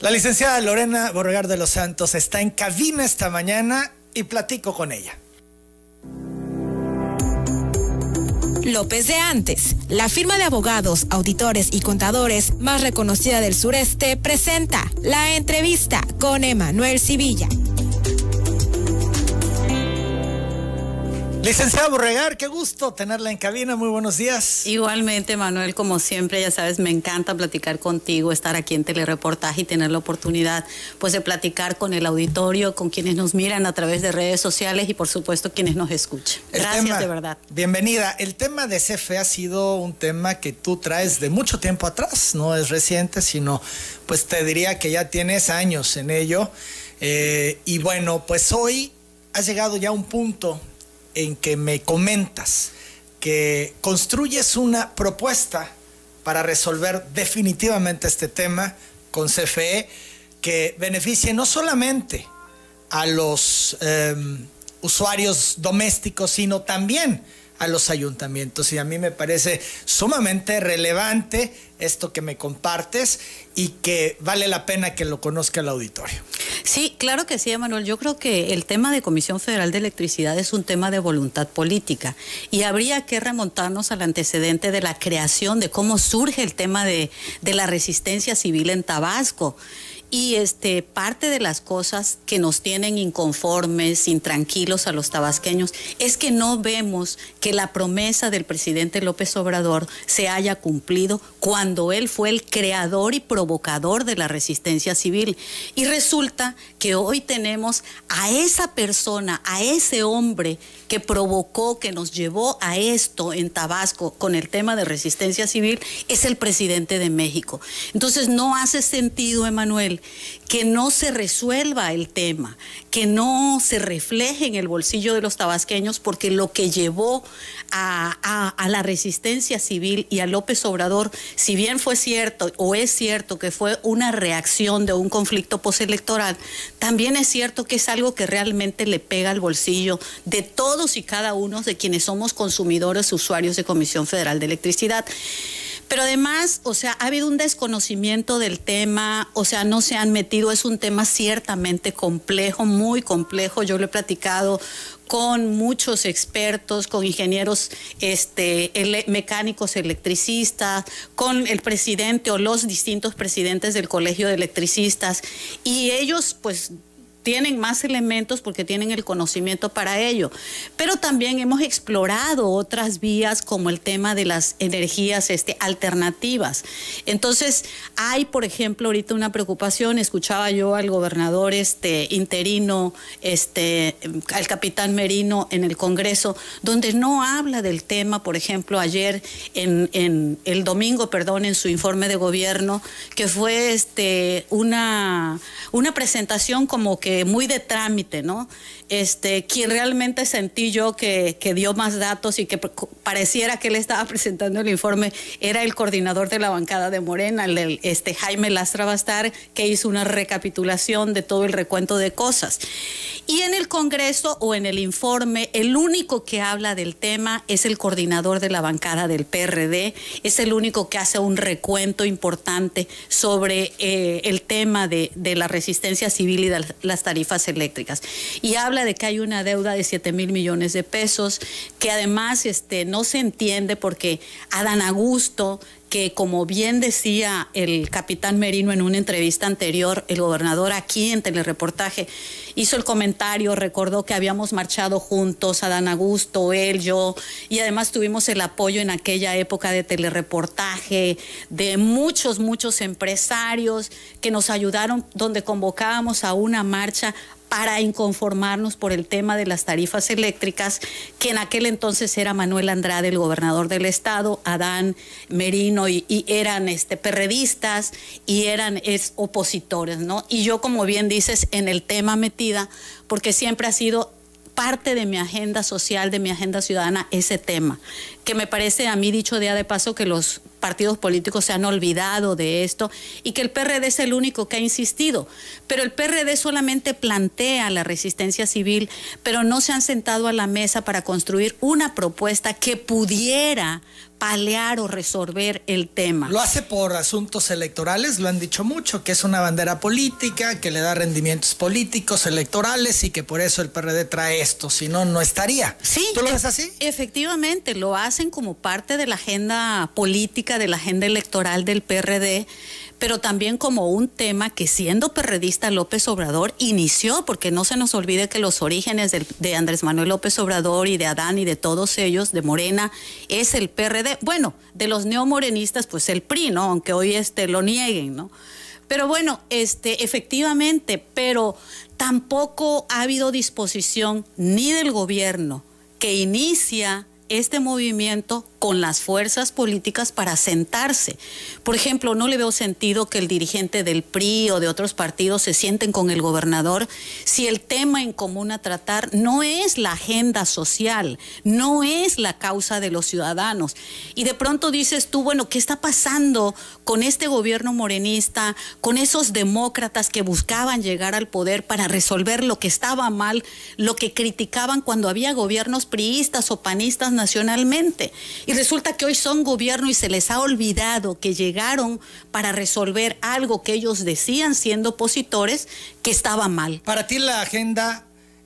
La licenciada Lorena Borregar de los Santos está en cabina esta mañana y platico con ella. López de Antes, la firma de abogados, auditores y contadores más reconocida del sureste, presenta la entrevista con Emanuel Civilla. Licenciada Borregar, qué gusto tenerla en cabina. Muy buenos días. Igualmente, Manuel, como siempre, ya sabes, me encanta platicar contigo, estar aquí en telereportaje y tener la oportunidad pues de platicar con el auditorio, con quienes nos miran a través de redes sociales y por supuesto quienes nos escuchan. Gracias de verdad. Bienvenida. El tema de CFE ha sido un tema que tú traes de mucho tiempo atrás, no es reciente, sino pues te diría que ya tienes años en ello. Eh, y bueno, pues hoy has llegado ya a un punto en que me comentas que construyes una propuesta para resolver definitivamente este tema con CFE que beneficie no solamente a los em, usuarios domésticos, sino también a los ayuntamientos. Y a mí me parece sumamente relevante esto que me compartes y que vale la pena que lo conozca el auditorio. Sí, claro que sí, Emanuel. Yo creo que el tema de Comisión Federal de Electricidad es un tema de voluntad política y habría que remontarnos al antecedente de la creación, de cómo surge el tema de, de la resistencia civil en Tabasco. Y este, parte de las cosas que nos tienen inconformes, intranquilos a los tabasqueños, es que no vemos que la promesa del presidente López Obrador se haya cumplido cuando él fue el creador y provocador de la resistencia civil. Y resulta que hoy tenemos a esa persona, a ese hombre que provocó, que nos llevó a esto en Tabasco con el tema de resistencia civil, es el presidente de México. Entonces no hace sentido, Emanuel, que no se resuelva el tema, que no se refleje en el bolsillo de los tabasqueños, porque lo que llevó a, la resistencia civil y a López Obrador, si bien fue cierto o es cierto que fue una reacción de un conflicto postelectoral, también es cierto que es algo que realmente le pega al bolsillo de todos y cada uno de quienes somos consumidores, usuarios de Comisión Federal de Electricidad. Pero además, o sea, ha habido un desconocimiento del tema, o sea, no se han metido, es un tema ciertamente complejo, muy complejo. Yo lo he platicado con muchos expertos, con ingenieros este, mecánicos electricistas, con el presidente o los distintos presidentes del Colegio de Electricistas, y ellos pues tienen más elementos porque tienen el conocimiento para ello. Pero también hemos explorado otras vías como el tema de las energías este, alternativas. Entonces, hay, por ejemplo, ahorita una preocupación, escuchaba yo al gobernador este, interino, este, al capitán Merino en el Congreso, donde no habla del tema, por ejemplo, ayer en, el domingo, perdón, en su informe de gobierno, que fue este, una presentación como que muy de trámite, ¿no? Este, quien realmente sentí yo que, dio más datos y que pareciera que él estaba presentando el informe era el coordinador de la bancada de Morena, el, este, Jaime Lastra Bastar, que hizo una recapitulación de todo el recuento de cosas. Y en el Congreso o en el informe, el único que habla del tema es el coordinador de la bancada del PRD, es el único que hace un recuento importante sobre eh, el tema de, de la resistencia civil y de las tarifas eléctricas. Y habla de que hay una deuda de 7 mil millones de pesos, que además este, no se entiende porque Adán Augusto que como bien decía el capitán Merino en una entrevista anterior, el gobernador aquí en telereportaje hizo el comentario, recordó que habíamos marchado juntos, Adán Augusto, él, yo, y además tuvimos el apoyo en aquella época de telereportaje de muchos, muchos empresarios que nos ayudaron, donde convocábamos a una marcha para inconformarnos por el tema de las tarifas eléctricas, que en aquel entonces era Manuel Andrade, el gobernador del estado, Adán Merino, y, eran este, perredistas y eran opositores, ¿no? Y yo, como bien dices, en el tema metida, porque siempre ha sido parte de mi agenda social, de mi agenda ciudadana, ese tema, que me parece a mí dicho día de paso que los partidos políticos se han olvidado de esto y que el PRD es el único que ha insistido. Pero el PRD solamente plantea la resistencia civil, pero no se han sentado a la mesa para construir una propuesta que pudiera palear o resolver el tema. Lo hace por asuntos electorales, lo han dicho mucho, que es una bandera política, que le da rendimientos políticos, electorales y que por eso el PRD trae esto, si no, no estaría. Sí. ¿Tú lo ves así? Efectivamente, lo hacen como parte de la agenda política, de la agenda electoral del PRD pero también como un tema que siendo perredista López Obrador inició, porque no se nos olvide que los orígenes de, Andrés Manuel López Obrador y de Adán y de todos ellos, de Morena, es el PRD. Bueno, de los neomorenistas, pues el PRI, ¿no? Aunque hoy este, lo nieguen, ¿no? Pero bueno, este, efectivamente, pero tampoco ha habido disposición ni del gobierno que inicia este movimiento con las fuerzas políticas para sentarse. Por ejemplo, no le veo sentido que el dirigente del PRI o de otros partidos se sienten con el gobernador si el tema en común a tratar no es la agenda social, no es la causa de los ciudadanos. Y de pronto dices tú, bueno, ¿qué está pasando con este gobierno morenista, con esos demócratas que buscaban llegar al poder para resolver lo que estaba mal, lo que criticaban cuando había gobiernos priistas o panistas nacionalmente? Y resulta que hoy son gobierno y se les ha olvidado que llegaron para resolver algo que ellos decían siendo opositores que estaba mal. Para ti la agenda,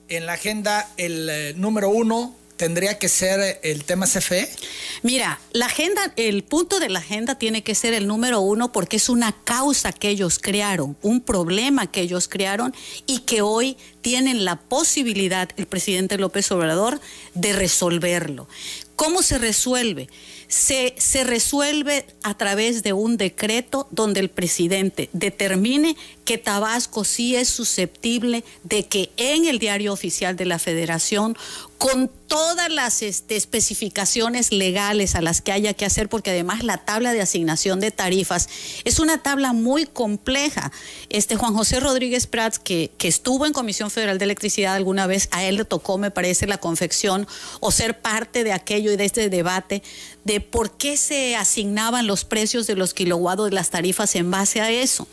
en la agenda el eh, número uno tendría que ser el tema CFE? Mira, la agenda, el punto de la agenda tiene que ser el número uno porque es una causa que ellos crearon, un problema que ellos crearon y que hoy tienen la posibilidad, el presidente López Obrador, de resolverlo. ¿Cómo se resuelve? Se, se, resuelve a través de un decreto donde el presidente determine que Tabasco sí es susceptible de que en el diario oficial de la federación, con todas las este, especificaciones legales a las que haya que hacer, porque además la tabla de asignación de tarifas es una tabla muy compleja. Este Juan José Rodríguez Prats, que, que estuvo en Comisión Federal de Electricidad alguna vez, a él le tocó, me parece, la confección o ser parte de aquello y de este debate de por qué se asignaban los precios de los kilowatts de las tarifas en base a eso.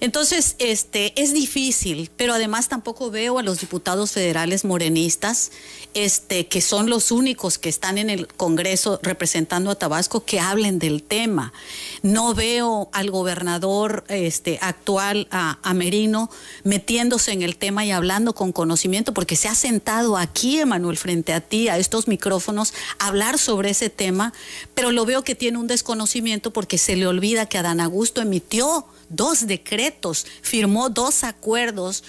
Entonces, este, es difícil, pero además tampoco veo a los diputados federales morenistas, este, que son los únicos que están en el Congreso representando a Tabasco, que hablen del tema. No veo al gobernador este, actual, a, Merino, metiéndose en el tema y hablando con conocimiento, porque se ha sentado aquí, Emanuel, frente a ti, a estos micrófonos, a hablar sobre ese tema, pero lo veo que tiene un desconocimiento porque se le olvida que Adán Augusto emitió dos decretos, firmó dos acuerdos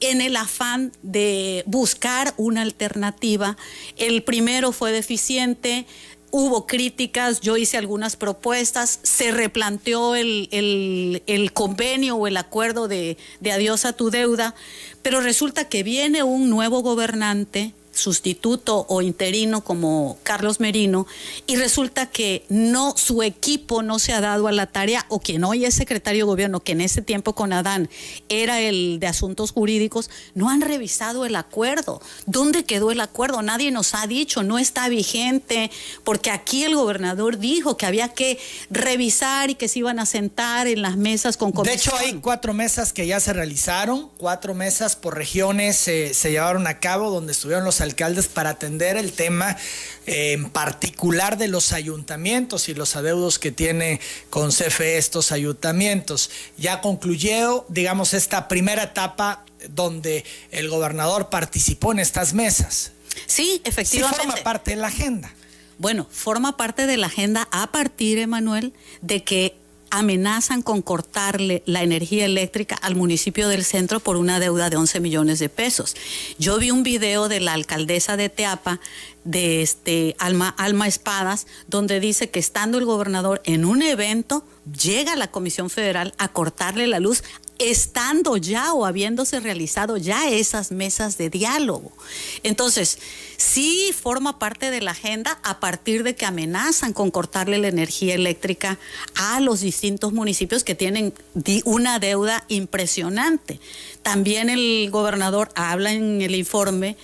en el afán de buscar una alternativa. El primero fue deficiente, hubo críticas, yo hice algunas propuestas, se replanteó el, convenio o el acuerdo de, de adiós a tu deuda, pero resulta que viene un nuevo gobernante sustituto o interino como Carlos Merino y resulta que no su equipo no se ha dado a la tarea o quien hoy es secretario de gobierno que en ese tiempo con Adán era el de asuntos jurídicos no han revisado el acuerdo dónde quedó el acuerdo nadie nos ha dicho no está vigente porque aquí el gobernador dijo que había que revisar y que se iban a sentar en las mesas con comisión. de hecho hay cuatro mesas que ya se realizaron cuatro mesas por regiones eh, se llevaron a cabo donde estuvieron los alcaldes para atender el tema eh, en particular de los ayuntamientos y los adeudos que tiene con CFE estos ayuntamientos. Ya concluyó, digamos, esta primera etapa donde el gobernador participó en estas mesas. Sí, efectivamente. forma parte de la agenda. Bueno, forma parte de la agenda a partir, Emanuel, de que amenazan con cortarle la energía eléctrica al municipio del centro por una deuda de 11 millones de pesos. Yo vi un video de la alcaldesa de Teapa, de este Alma, Alma Espadas, donde dice que estando el gobernador en un evento, llega la Comisión Federal a cortarle la luz estando ya o habiéndose realizado ya esas mesas de diálogo. Entonces, sí forma parte de la agenda a partir de que amenazan con cortarle la energía eléctrica a los distintos municipios que tienen una deuda impresionante. También el gobernador habla en el informe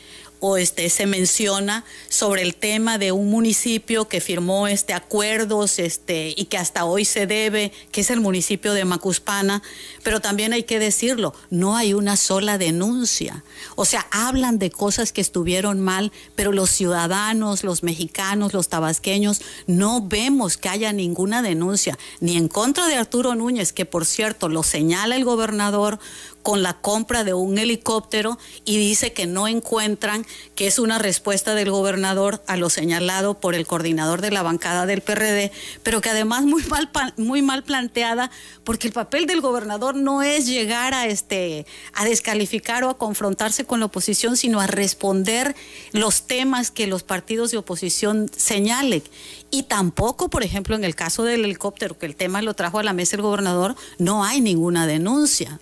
o este se menciona sobre el tema de un municipio que firmó este acuerdos este y que hasta hoy se debe, que es el municipio de Macuspana, pero también hay que decirlo, no hay una sola denuncia. O sea, hablan de cosas que estuvieron mal, pero los ciudadanos, los mexicanos, los tabasqueños no vemos que haya ninguna denuncia ni en contra de Arturo Núñez, que por cierto lo señala el gobernador con la compra de un helicóptero y dice que no encuentran que es una respuesta del gobernador a lo señalado por el coordinador de la bancada del PRD, pero que además muy mal muy mal planteada porque el papel del gobernador no es llegar a este a descalificar o a confrontarse con la oposición, sino a responder los temas que los partidos de oposición señalen. Y tampoco, por ejemplo, en el caso del helicóptero, que el tema lo trajo a la mesa el gobernador, no hay ninguna denuncia.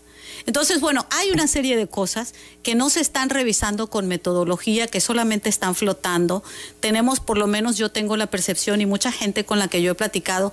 Entonces, bueno, hay una serie de cosas que no se están revisando con metodología, que solamente están flotando. Tenemos, por lo menos yo tengo la percepción y mucha gente con la que yo he platicado,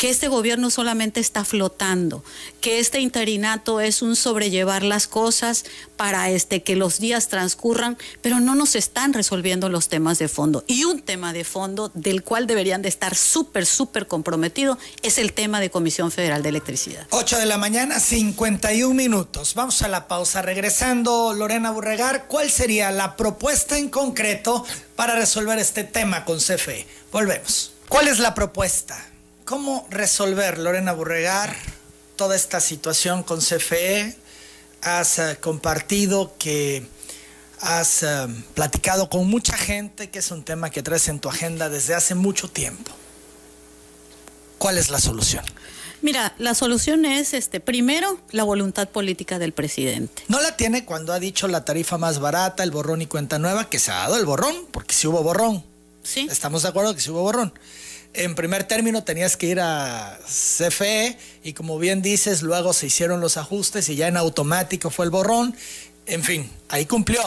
que este gobierno solamente está flotando, que este interinato es un sobrellevar las cosas para este, que los días transcurran, pero no nos están resolviendo los temas de fondo. Y un tema de fondo del cual deberían de estar súper, súper comprometidos es el tema de Comisión Federal de Electricidad. 8 de la mañana, 51 minutos. Vamos a la pausa. Regresando, Lorena Burregar, ¿cuál sería la propuesta en concreto para resolver este tema con CFE? Volvemos. ¿Cuál es la propuesta? ¿Cómo resolver, Lorena Burregar, toda esta situación con CFE? Has eh, compartido que has eh, platicado con mucha gente, que es un tema que traes en tu agenda desde hace mucho tiempo. ¿Cuál es la solución? Mira, la solución es, este, primero, la voluntad política del presidente. No la tiene cuando ha dicho la tarifa más barata, el borrón y cuenta nueva, que se ha dado el borrón, porque si hubo borrón. Sí. Estamos de acuerdo que si hubo borrón en primer término tenías que ir a CFE y como bien dices, luego se hicieron los ajustes y ya en automático fue el borrón. En fin, ahí cumplió.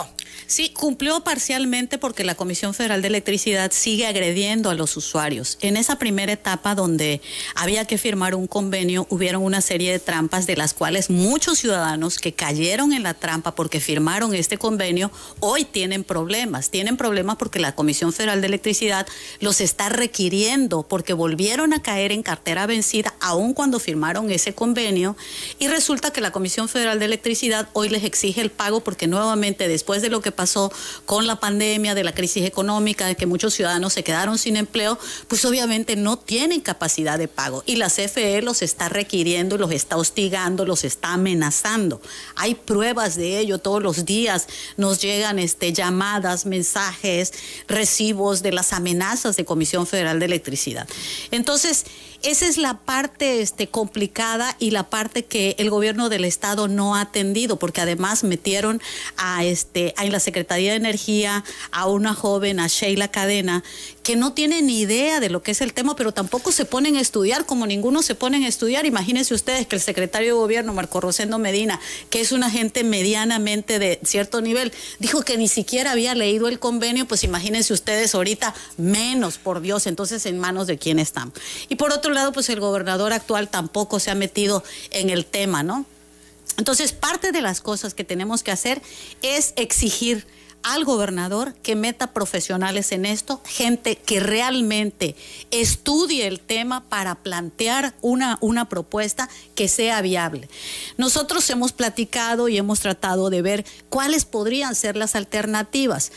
Sí, cumplió parcialmente porque la Comisión Federal de Electricidad sigue agrediendo a los usuarios. En esa primera etapa donde había que firmar un convenio, hubieron una serie de trampas de las cuales muchos ciudadanos que cayeron en la trampa porque firmaron este convenio, hoy tienen problemas. Tienen problemas porque la Comisión Federal de Electricidad los está requiriendo porque volvieron a caer en cartera vencida aun cuando firmaron ese convenio y resulta que la Comisión Federal de Electricidad hoy les exige el pago porque nuevamente después de lo que pasó con la pandemia, de la crisis económica, de que muchos ciudadanos se quedaron sin empleo, pues obviamente no tienen capacidad de pago. Y la CFE los está requiriendo, los está hostigando, los está amenazando. Hay pruebas de ello todos los días. Nos llegan este, llamadas, mensajes, recibos de las amenazas de Comisión Federal de Electricidad. Entonces, esa es la parte este, complicada y la parte que el gobierno del estado no ha atendido, porque además metieron a este, a la Secretaría de Energía a una joven, a Sheila Cadena, que no tiene ni idea de lo que es el tema, pero tampoco se ponen a estudiar, como ninguno se ponen a estudiar. Imagínense ustedes que el secretario de gobierno, Marco Rosendo Medina, que es una gente medianamente de cierto nivel, dijo que ni siquiera había leído el convenio, pues imagínense ustedes ahorita menos, por Dios, entonces en manos de quién están. Y por otro lado, pues el gobernador actual tampoco se ha metido en el tema, ¿no? Entonces, parte de las cosas que tenemos que hacer es exigir al gobernador que meta profesionales en esto, gente que realmente estudie el tema para plantear una, una propuesta que sea viable. Nosotros hemos platicado y hemos tratado de ver cuáles podrían ser las alternativas.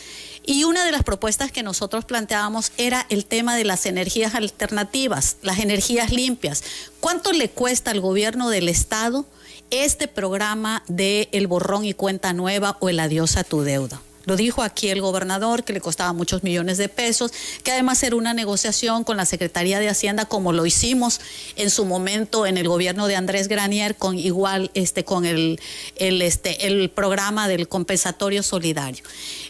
Y una de las propuestas que nosotros planteábamos era el tema de las energías alternativas, las energías limpias. ¿Cuánto le cuesta al gobierno del Estado este programa de el borrón y cuenta nueva o el adiós a tu deuda? Lo dijo aquí el gobernador, que le costaba muchos millones de pesos, que además era una negociación con la Secretaría de Hacienda, como lo hicimos en su momento en el gobierno de Andrés Granier, con igual este, con el, el, este, el programa del compensatorio solidario.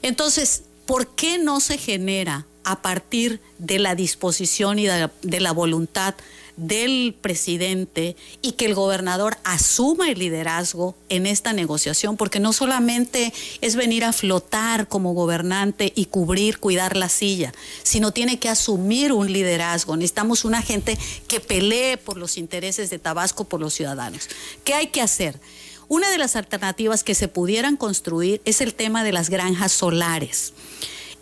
Entonces, ¿por qué no se genera a partir de la disposición y de la voluntad del presidente y que el gobernador asuma el liderazgo en esta negociación, porque no solamente es venir a flotar como gobernante y cubrir, cuidar la silla, sino tiene que asumir un liderazgo. Necesitamos una gente que pelee por los intereses de Tabasco, por los ciudadanos. ¿Qué hay que hacer? Una de las alternativas que se pudieran construir es el tema de las granjas solares.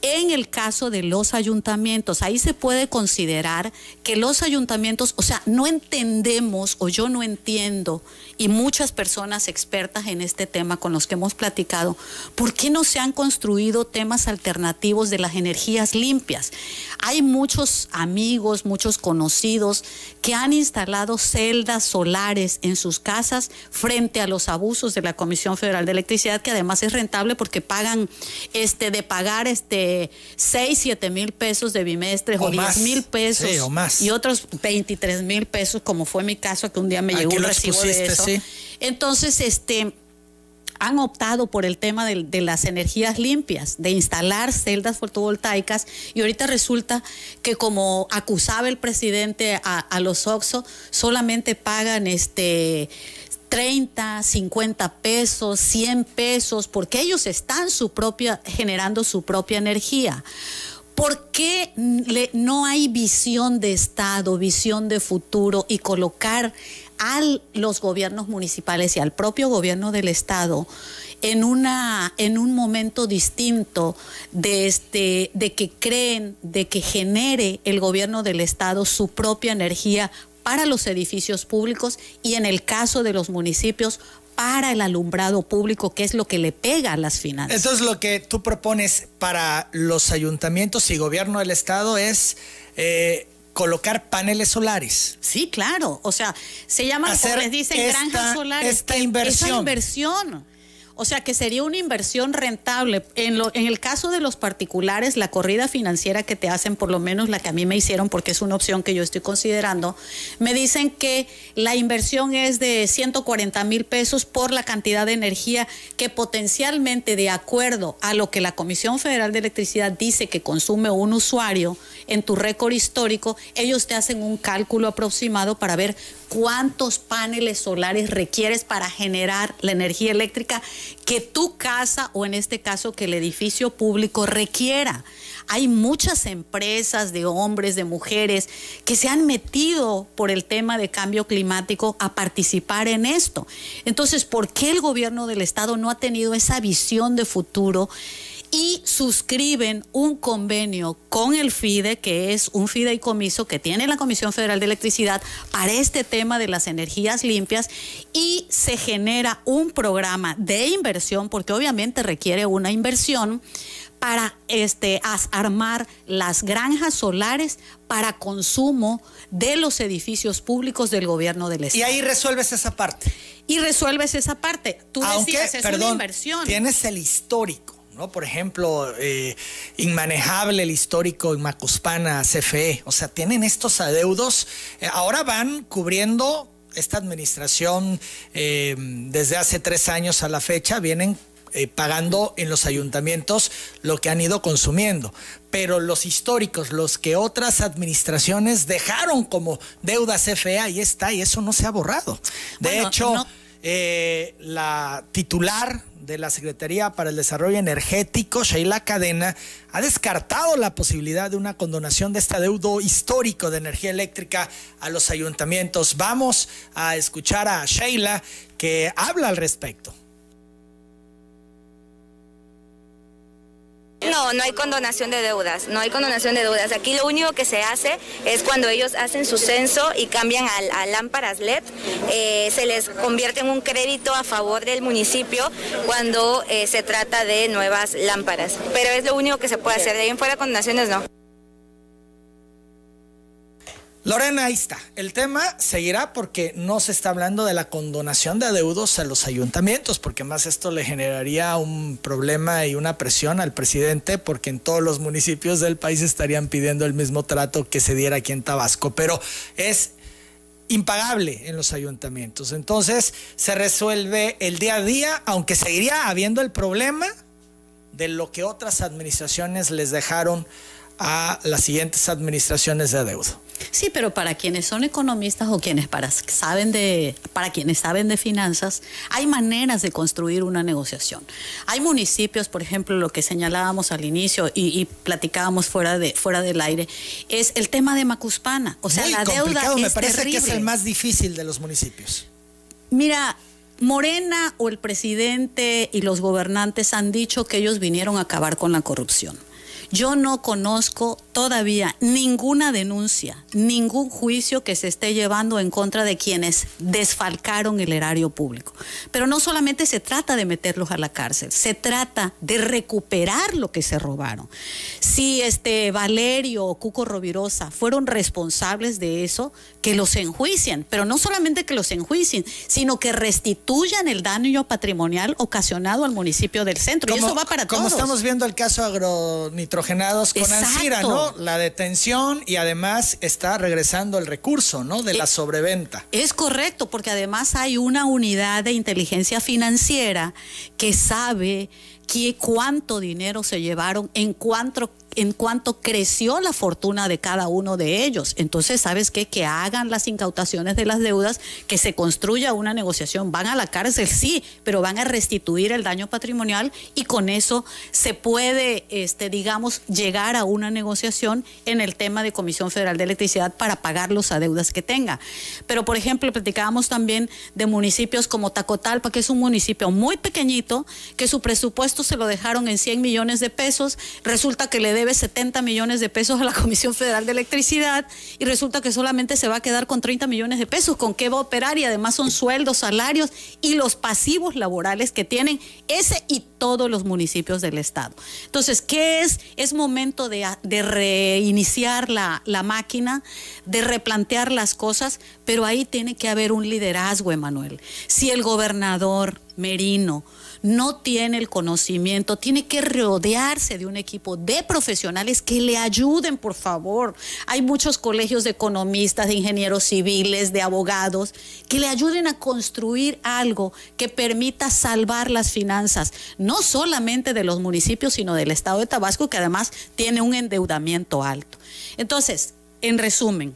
En el caso de los ayuntamientos, ahí se puede considerar que los ayuntamientos, o sea, no entendemos o yo no entiendo, y muchas personas expertas en este tema con los que hemos platicado, ¿por qué no se han construido temas alternativos de las energías limpias? Hay muchos amigos, muchos conocidos que han instalado celdas solares en sus casas frente a los abusos de la Comisión Federal de Electricidad, que además es rentable porque pagan este de pagar este 6, 7 mil pesos de bimestre o, 10 mil pesos y otros 23 mil pesos, como fue mi caso, que un día me llegó un recibo de eso. Entonces, este han optado por el tema de, las energías limpias, de instalar celdas fotovoltaicas y ahorita resulta que como acusaba el presidente a, a los OXO, solamente pagan este 30, 50 pesos, 100 pesos, porque ellos están generando su propia energía. ¿Por qué no hay visión de Estado, visión de futuro y colocar a los gobiernos municipales y al propio gobierno del Estado en, un momento distinto este, de que creen, de que genere el gobierno del Estado su propia energía para los edificios públicos y en el caso de los municipios para el alumbrado público, que es lo que le pega a las finanzas. Entonces lo que tú propones para los ayuntamientos y gobierno del estado es eh, colocar paneles solares. Sí, claro. O sea, se llaman, como les dicen, granjas solares. Esta inversión. Esa inversión o sea que sería una inversión rentable. En, lo, en el caso de los particulares, la corrida financiera que te hacen, por lo menos la que a mí me hicieron, porque es una opción que yo estoy considerando, me dicen que la inversión es de 140 mil pesos por la cantidad de energía que potencialmente, de acuerdo a lo que la Comisión Federal de Electricidad dice que consume un usuario en tu récord histórico, ellos te hacen un cálculo aproximado para ver cuántos paneles solares requieres para generar la energía eléctrica que tu casa o en este caso que el edificio público requiera. Hay muchas empresas de hombres, de mujeres que se han metido por el tema de cambio climático a participar en esto. Entonces, ¿por qué el gobierno del estado no ha tenido esa visión de futuro? Y suscriben un convenio con el FIDE, que es un fideicomiso que tiene la Comisión Federal de Electricidad para este tema de las energías limpias y se genera un programa de inversión, porque obviamente requiere una inversión para este, armar las granjas solares para consumo de los edificios públicos del gobierno del Estado. Y ahí resuelves esa parte. Y resuelves esa parte. Tú Aunque, es una inversión. Tienes el histórico ¿no? Por ejemplo, eh, inmanejable el histórico en Macuspana, CFE. O sea, tienen estos adeudos. Eh, ahora van cubriendo esta administración eh, desde hace tres años a la fecha, vienen pagando en los ayuntamientos lo que han ido consumiendo. Pero los históricos, los que otras administraciones dejaron como deuda CFE, ahí está, y eso no se ha borrado. De hecho, la titular de la Secretaría para el Desarrollo Energético, Sheila Cadena, ha descartado la posibilidad de una condonación de este adeudo histórico de energía eléctrica a los ayuntamientos. Vamos a escuchar a Sheila que habla al respecto. No, no hay condonación de deudas, no hay condonación de deudas. Aquí lo único que se hace es cuando ellos hacen su censo y cambian a, lámparas LED, eh, se les convierte en un crédito a favor del municipio cuando eh, se trata de nuevas lámparas. Pero es lo único que se puede hacer, de ahí en fuera condonaciones no. Lorena, ahí está. El tema seguirá porque no se está hablando de la condonación de adeudos a los ayuntamientos, porque más esto le generaría un problema y una presión al presidente, porque en todos los municipios del país estarían pidiendo el mismo trato que se diera aquí en Tabasco. Pero es impagable en los ayuntamientos. Entonces se resuelve el día a día, aunque seguiría habiendo el problema de lo que otras administraciones les dejaron a las siguientes administraciones de adeudo. Sí, pero para quienes son economistas o quienes para, saben de, para quienes saben de finanzas, hay maneras de construir una negociación. Hay municipios, por ejemplo, lo que señalábamos al inicio y, platicábamos fuera de fuera del aire, es el tema de Macuspana. O sea, la deuda es Me parece que es el más difícil de los municipios. Mira, Morena o el presidente y los gobernantes han dicho que ellos vinieron a acabar con la corrupción. Yo no conozco todavía ninguna denuncia, ningún juicio que se esté llevando en contra de quienes desfalcaron el erario público. Pero no solamente se trata de meterlos a la cárcel, se trata de recuperar lo que se robaron. Si este Valerio o Cuco Rovirosa fueron responsables de eso, que los enjuicien, pero no solamente que los enjuicien, sino que restituyan el daño patrimonial ocasionado al municipio del centro. y eso va para todos. Como estamos viendo el caso agronitro con Ansira, ¿no? La detención y además está regresando el recurso, ¿no? De la eh, sobreventa. Es correcto, porque además hay una unidad de inteligencia financiera que sabe qué, cuánto dinero se llevaron, en cuánto en cuanto creció la fortuna de cada uno de ellos. Entonces, ¿sabes qué? Que hagan las incautaciones de las deudas, que se construya una negociación. Van a la cárcel, sí, pero van a restituir el daño patrimonial y con eso se puede, este, digamos, llegar a una negociación en el tema de Comisión Federal de Electricidad para pagar los adeudas que tenga. Pero, por ejemplo, platicábamos también de municipios como Tacotalpa, que es un municipio muy pequeñito, que su presupuesto se lo dejaron en 100 millones de pesos, resulta que le debe 70 millones de pesos a la Comisión Federal de Electricidad y resulta que solamente se va a quedar con 30 millones de pesos. ¿Con qué va a operar? Y además son sueldos, salarios y los pasivos laborales que tienen ese y todos los municipios del Estado. Entonces, ¿qué es? Es momento de, de reiniciar la, la máquina, de replantear las cosas, pero ahí tiene que haber un liderazgo, Emanuel. Si el gobernador Merino, no tiene el conocimiento, tiene que rodearse de un equipo de profesionales que le ayuden, por favor. Hay muchos colegios de economistas, de ingenieros civiles, de abogados, que le ayuden a construir algo que permita salvar las finanzas, no solamente de los municipios, sino del estado de Tabasco, que además tiene un endeudamiento alto. Entonces, en resumen,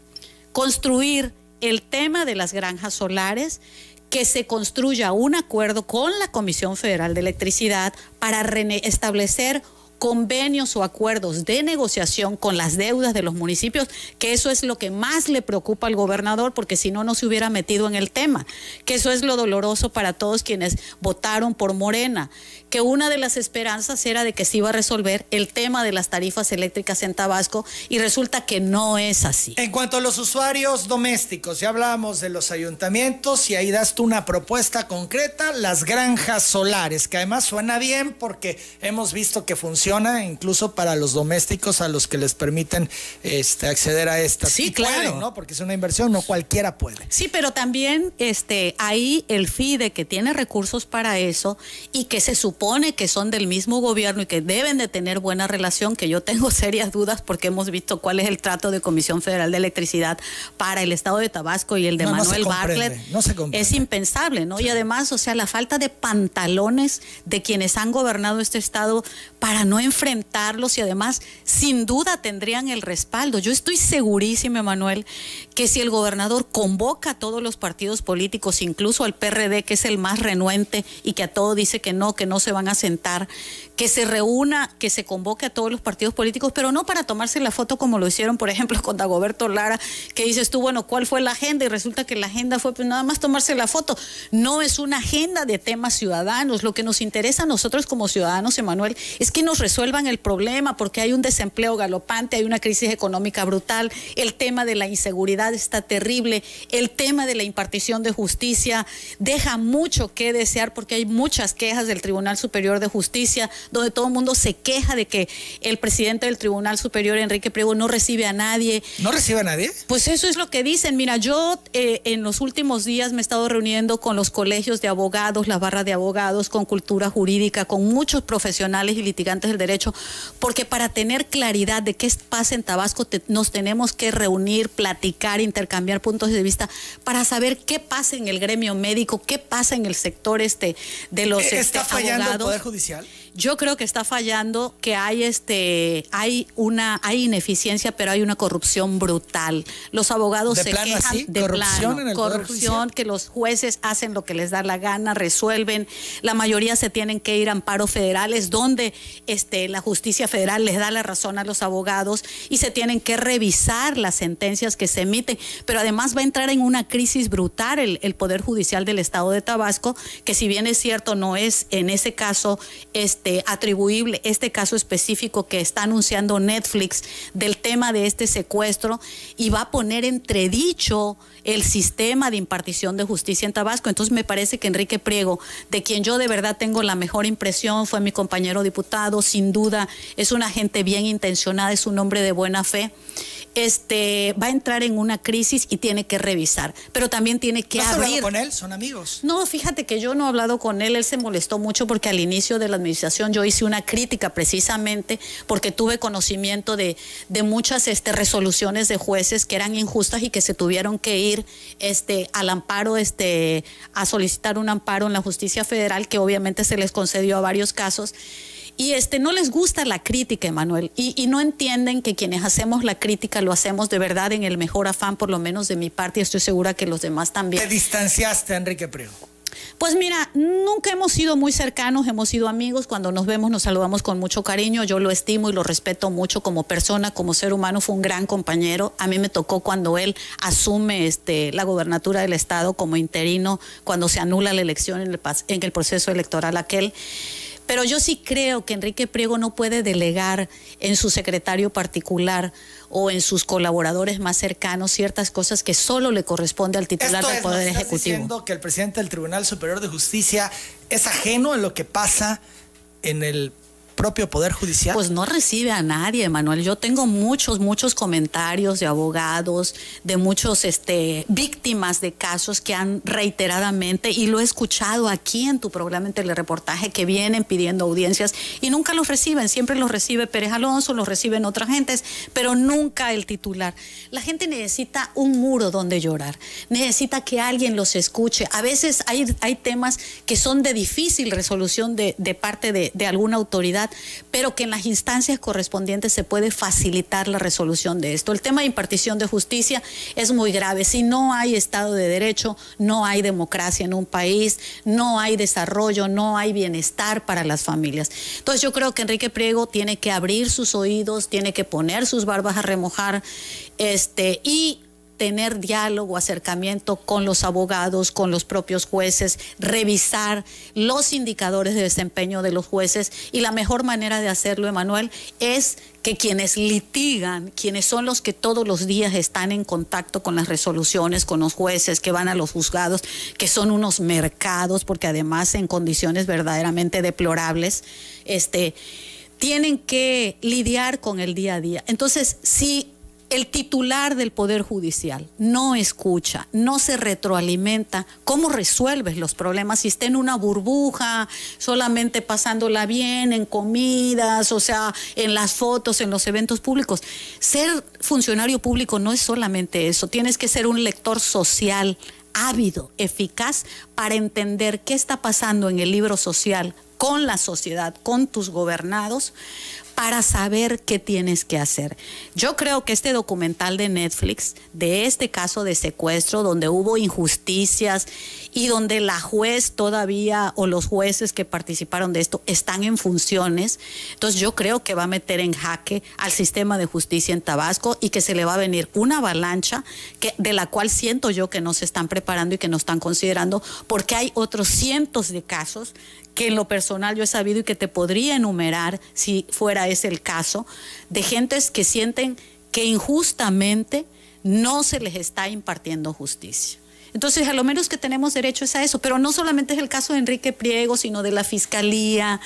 construir el tema de las granjas solares que se construya un acuerdo con la Comisión Federal de Electricidad para establecer convenios o acuerdos de negociación con las deudas de los municipios, que eso es lo que más le preocupa al gobernador, porque si no, no se hubiera metido en el tema, que eso es lo doloroso para todos quienes votaron por Morena, que una de las esperanzas era de que se iba a resolver el tema de las tarifas eléctricas en Tabasco y resulta que no es así. En cuanto a los usuarios domésticos, ya hablábamos de los ayuntamientos y ahí das tú una propuesta concreta, las granjas solares, que además suena bien porque hemos visto que funciona incluso para los domésticos a los que les permiten este, acceder a esta. Sí, claro. ¿no? Porque es una inversión, no cualquiera puede. Sí, pero también este, ahí el FIDE que tiene recursos para eso y que se supone que son del mismo gobierno y que deben de tener buena relación, que yo tengo serias dudas porque hemos visto cuál es el trato de Comisión Federal de Electricidad para el estado de Tabasco y el de Manuel Bartlett. es impensable, ¿no? Y además, o sea, la falta de pantalones de quienes han gobernado este estado para no enfrentarlos y además, sin duda, tendrían el respaldo. Yo estoy segurísima, Manuel, que si el gobernador convoca a todos los partidos políticos, incluso al PRD, que es el más renuente y que a todo dice que no, que no se van a sentar, que se reúna, que se convoque a todos los partidos políticos, pero no para tomarse la foto como lo hicieron, por ejemplo, con Dagoberto Lara, que dices tú, bueno, ¿cuál fue la agenda? Y resulta que la agenda fue pues, nada más tomarse la foto. No es una agenda de temas ciudadanos. Lo que nos interesa a nosotros como ciudadanos, Emanuel, es que nos resuelvan el problema, porque hay un desempleo galopante, hay una crisis económica brutal, el tema de la inseguridad está terrible, el tema de la impartición de justicia deja mucho que desear porque hay muchas quejas del Tribunal Superior de Justicia, donde todo el mundo se queja de que el presidente del Tribunal Superior, Enrique Priego, no recibe a nadie. ¿No recibe a nadie? Pues eso es lo que dicen. Mira, yo eh, en los últimos días me he estado reuniendo con los colegios de abogados, la barra de abogados, con cultura jurídica, con muchos profesionales y litigantes del derecho, porque para tener claridad de qué pasa en Tabasco nos tenemos que reunir, platicar, intercambiar puntos de vista para saber qué pasa en el gremio médico, qué pasa en el sector este de los eh, este, fallando el Poder Judicial? Yo creo que está fallando, que hay este, hay una, hay ineficiencia, pero hay una corrupción brutal. Los abogados ¿De se plano quejan así? de ¿Corrupción plano, en el Poder corrupción, que los jueces hacen lo que les da la gana, resuelven. La mayoría se tienen que ir a amparos federales, donde este, la justicia federal les da la razón a los abogados y se tienen que revisar las sentencias que se emiten. Pero además va a entrar en una crisis brutal el, el Poder Judicial del Estado de Tabasco, que si bien es cierto, no es en ese caso este, atribuible este caso específico que está anunciando Netflix del tema de este secuestro y va a poner entredicho el sistema de impartición de justicia en Tabasco. Entonces me parece que Enrique Priego, de quien yo de verdad tengo la mejor impresión, fue mi compañero diputado, sin duda es una gente bien intencionada, es un hombre de buena fe. Este va a entrar en una crisis y tiene que revisar, pero también tiene que ¿No has hablado abrir. con él? Son amigos. No, fíjate que yo no he hablado con él, él se molestó mucho porque al inicio de la administración yo hice una crítica precisamente porque tuve conocimiento de, de muchas este, resoluciones de jueces que eran injustas y que se tuvieron que ir este, al amparo, este, a solicitar un amparo en la justicia federal que obviamente se les concedió a varios casos. Y este, no les gusta la crítica, Emanuel, y, y no entienden que quienes hacemos la crítica lo hacemos de verdad en el mejor afán, por lo menos de mi parte, y estoy segura que los demás también. Te distanciaste, Enrique Priego. Pues mira, nunca hemos sido muy cercanos, hemos sido amigos, cuando nos vemos nos saludamos con mucho cariño, yo lo estimo y lo respeto mucho como persona, como ser humano, fue un gran compañero. A mí me tocó cuando él asume este, la gobernatura del estado como interino, cuando se anula la elección en el, en el proceso electoral aquel. Pero yo sí creo que Enrique Priego no puede delegar en su secretario particular o en sus colaboradores más cercanos ciertas cosas que solo le corresponde al titular Esto del es, ¿nos Poder estás Ejecutivo. diciendo que el presidente del Tribunal Superior de Justicia es ajeno en lo que pasa en el propio Poder Judicial? Pues no recibe a nadie, Manuel. Yo tengo muchos, muchos comentarios de abogados, de muchos este, víctimas de casos que han reiteradamente, y lo he escuchado aquí en tu programa en telereportaje, que vienen pidiendo audiencias y nunca los reciben. Siempre los recibe Pérez Alonso, los reciben otras gentes, pero nunca el titular. La gente necesita un muro donde llorar, necesita que alguien los escuche. A veces hay, hay temas que son de difícil resolución de, parte de alguna autoridad, pero que en las instancias correspondientes se puede facilitar la resolución de esto. El tema de impartición de justicia es muy grave. Si no hay Estado de Derecho, no hay democracia en un país, no hay desarrollo, no hay bienestar para las familias. Entonces yo creo que Enrique Priego tiene que abrir sus oídos, tiene que poner sus barbas a remojar este, y tener diálogo, acercamiento con los abogados, con los propios jueces, revisar los indicadores de desempeño de los jueces y la mejor manera de hacerlo, Emanuel, es que quienes litigan, quienes son los que todos los días están en contacto con las resoluciones, con los jueces que van a los juzgados, que son unos mercados, porque además en condiciones verdaderamente deplorables, este, tienen que lidiar con el día a día. Entonces, si el titular del Poder Judicial no escucha, no se retroalimenta, ¿cómo resuelves los problemas si está en una burbuja, solamente pasándola bien en comidas, o sea, en las fotos, en los eventos públicos? Ser funcionario público no es solamente eso, tienes que ser un lector social ávido, eficaz, para entender qué está pasando en el libro social con la sociedad, con tus gobernados, para saber qué tienes que hacer. Yo creo que este documental de Netflix, de este caso de secuestro, donde hubo injusticias y donde la juez todavía o los jueces que participaron de esto están en funciones, entonces yo creo que va a meter en jaque al sistema de justicia en Tabasco y que se le va a venir una avalancha que, de la cual siento yo que no se están preparando y que no están considerando, porque hay otros cientos de casos que en lo personal yo he sabido y que te podría enumerar si fuera ese el caso, de gentes que sienten que injustamente no se les está impartiendo justicia. Entonces, a lo menos que tenemos derecho es a eso, pero no solamente es el caso de Enrique Priego, sino de la Fiscalía,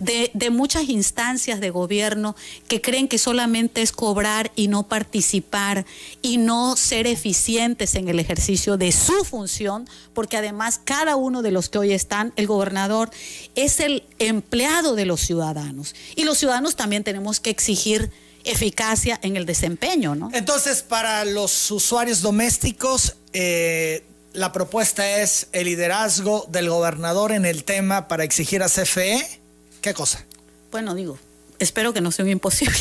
de, de, muchas instancias de gobierno que creen que solamente es cobrar y no participar y no ser eficientes en el ejercicio de su función, porque además cada uno de los que hoy están, el gobernador, es el empleado de los ciudadanos. Y los ciudadanos también tenemos que exigir eficacia en el desempeño, ¿no? Entonces, para los usuarios domésticos, eh, la propuesta es el liderazgo del gobernador en el tema para exigir a CFE. ¿Qué cosa? bueno, digo, espero que no sea un imposible.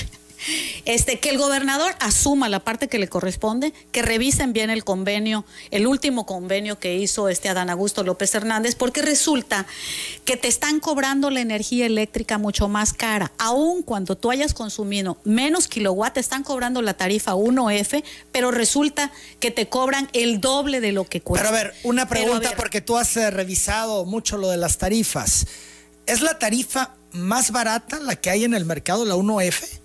Este, que el gobernador asuma la parte que le corresponde, que revisen bien el convenio, el último convenio que hizo este Adán Augusto López Hernández, porque resulta que te están cobrando la energía eléctrica mucho más cara. Aun cuando tú hayas consumido menos kilowatt, te están cobrando la tarifa 1F, pero resulta que te cobran el doble de lo que cuesta. Pero a ver, una pregunta, porque tú has eh, revisado mucho lo de las tarifas. ¿Es la tarifa más barata la que hay en el mercado, la 1F?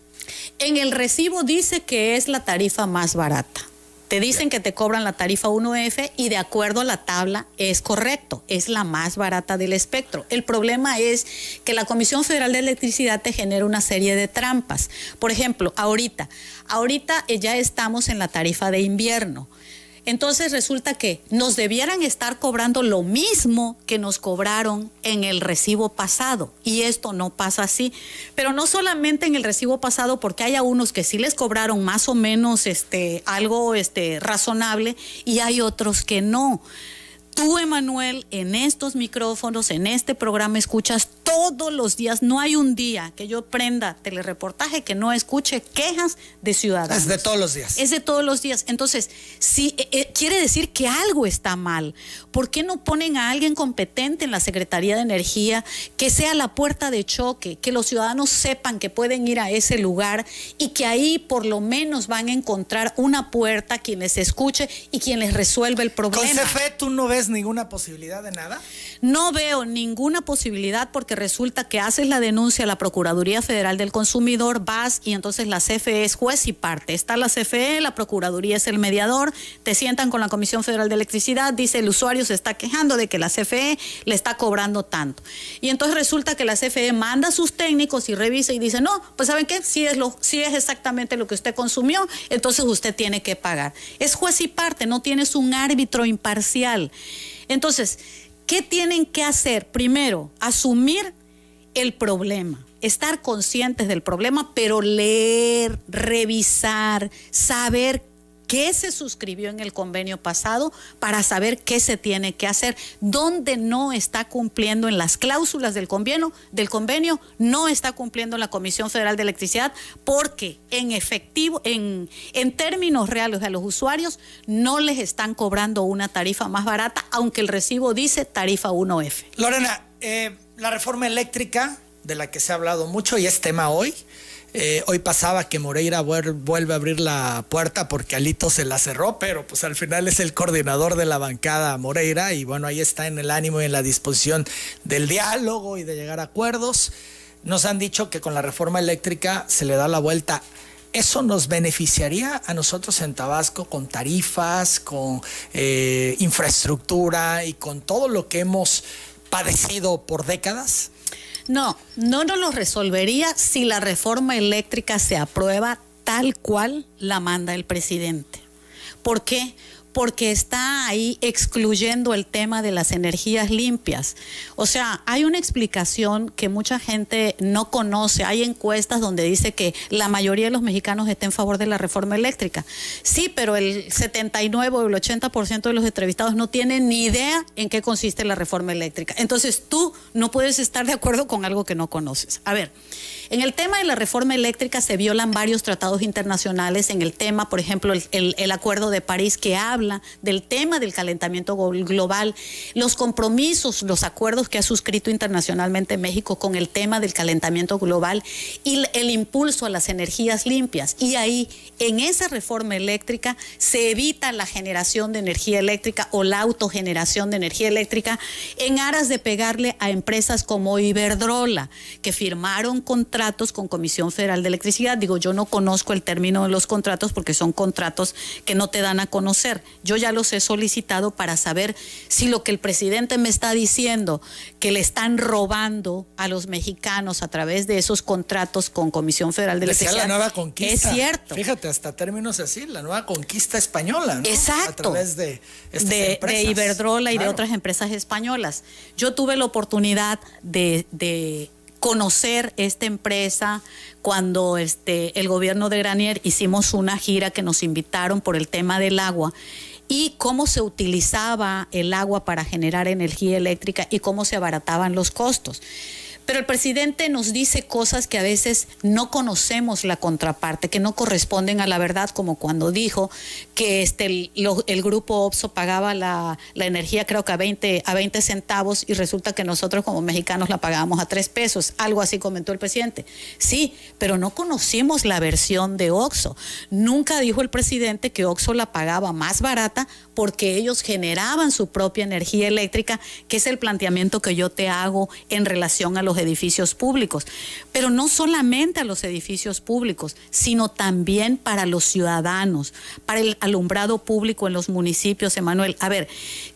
En el recibo dice que es la tarifa más barata. Te dicen que te cobran la tarifa 1F y de acuerdo a la tabla es correcto, es la más barata del espectro. El problema es que la Comisión Federal de Electricidad te genera una serie de trampas. Por ejemplo, ahorita, ahorita ya estamos en la tarifa de invierno. Entonces resulta que nos debieran estar cobrando lo mismo que nos cobraron en el recibo pasado. Y esto no pasa así. Pero no solamente en el recibo pasado, porque hay unos que sí les cobraron más o menos este, algo este, razonable y hay otros que no. Tú, Emanuel, en estos micrófonos, en este programa, escuchas todos los días. No hay un día que yo prenda telereportaje que no escuche quejas de ciudadanos. Es de todos los días. Es de todos los días. Entonces, si eh, eh, quiere decir que algo está mal, ¿por qué no ponen a alguien competente en la Secretaría de Energía que sea la puerta de choque, que los ciudadanos sepan que pueden ir a ese lugar y que ahí por lo menos van a encontrar una puerta quien les escuche y quien les resuelva el problema? Con CFE tú no ves ninguna posibilidad de nada? No veo ninguna posibilidad porque resulta que haces la denuncia a la Procuraduría Federal del Consumidor, vas y entonces la CFE es juez y parte. Está la CFE, la Procuraduría es el mediador, te sientan con la Comisión Federal de Electricidad, dice el usuario se está quejando de que la CFE le está cobrando tanto. Y entonces resulta que la CFE manda a sus técnicos y revisa y dice, no, pues ¿saben qué? Si es, lo, si es exactamente lo que usted consumió, entonces usted tiene que pagar. Es juez y parte, no tienes un árbitro imparcial. Entonces, ¿qué tienen que hacer? Primero, asumir el problema, estar conscientes del problema, pero leer, revisar, saber qué se suscribió en el convenio pasado para saber qué se tiene que hacer, dónde no está cumpliendo en las cláusulas del convenio, del convenio no está cumpliendo la Comisión Federal de Electricidad porque en efectivo, en, en términos reales a los usuarios no les están cobrando una tarifa más barata, aunque el recibo dice tarifa 1F. Lorena, eh, la reforma eléctrica de la que se ha hablado mucho y es tema hoy. Eh, hoy pasaba que Moreira vuelve a abrir la puerta porque Alito se la cerró, pero pues al final es el coordinador de la bancada Moreira y bueno, ahí está en el ánimo y en la disposición del diálogo y de llegar a acuerdos. Nos han dicho que con la reforma eléctrica se le da la vuelta. ¿Eso nos beneficiaría a nosotros en Tabasco con tarifas, con eh, infraestructura y con todo lo que hemos padecido por décadas? No, no nos lo resolvería si la reforma eléctrica se aprueba tal cual la manda el presidente. ¿Por qué? Porque está ahí excluyendo el tema de las energías limpias. O sea, hay una explicación que mucha gente no conoce. Hay encuestas donde dice que la mayoría de los mexicanos están en favor de la reforma eléctrica. Sí, pero el 79 o el 80% de los entrevistados no tienen ni idea en qué consiste la reforma eléctrica. Entonces tú no puedes estar de acuerdo con algo que no conoces. A ver. En el tema de la reforma eléctrica se violan varios tratados internacionales. En el tema, por ejemplo, el, Acuerdo de París que habla del tema del calentamiento global, los compromisos, los acuerdos que ha suscrito internacionalmente México con el tema del calentamiento global y el impulso a las energías limpias. Y ahí, en esa reforma eléctrica, se evita la generación de energía eléctrica o la autogeneración de energía eléctrica en aras de pegarle a empresas como Iberdrola, que firmaron contratos con Comisión Federal de Electricidad. Digo, yo no conozco el término de los contratos porque son contratos que no te dan a conocer. Yo ya los he solicitado para saber si lo que el presidente me está diciendo, que le están robando a los mexicanos a través de esos contratos con Comisión Federal de Electricidad. la nueva conquista. Es cierto. Fíjate, hasta términos así, la nueva conquista española. ¿no? Exacto. A través de, de, de, Iberdrola y de otras empresas españolas. Yo tuve la oportunidad de, de conocer esta empresa cuando este, el gobierno de Granier hicimos una gira que nos invitaron por el tema del agua y cómo se utilizaba el agua para generar energía eléctrica y cómo se abarataban los costos. Pero el presidente nos dice cosas que a veces no conocemos la contraparte, que no corresponden a la verdad, como cuando dijo que este, el, grupo OPSO pagaba la, energía creo que a 20, a 20 centavos y resulta que nosotros como mexicanos la pagábamos a 3 pesos. Algo así comentó el presidente. Sí, pero no conocimos la versión de OXO. Nunca dijo el presidente que OXO la pagaba más barata porque ellos generaban su propia energía eléctrica, que es el planteamiento que yo te hago en relación a los edificios públicos. Pero no solamente a los edificios públicos, sino también para los ciudadanos, para el alumbrado público en los municipios, Emanuel. A ver,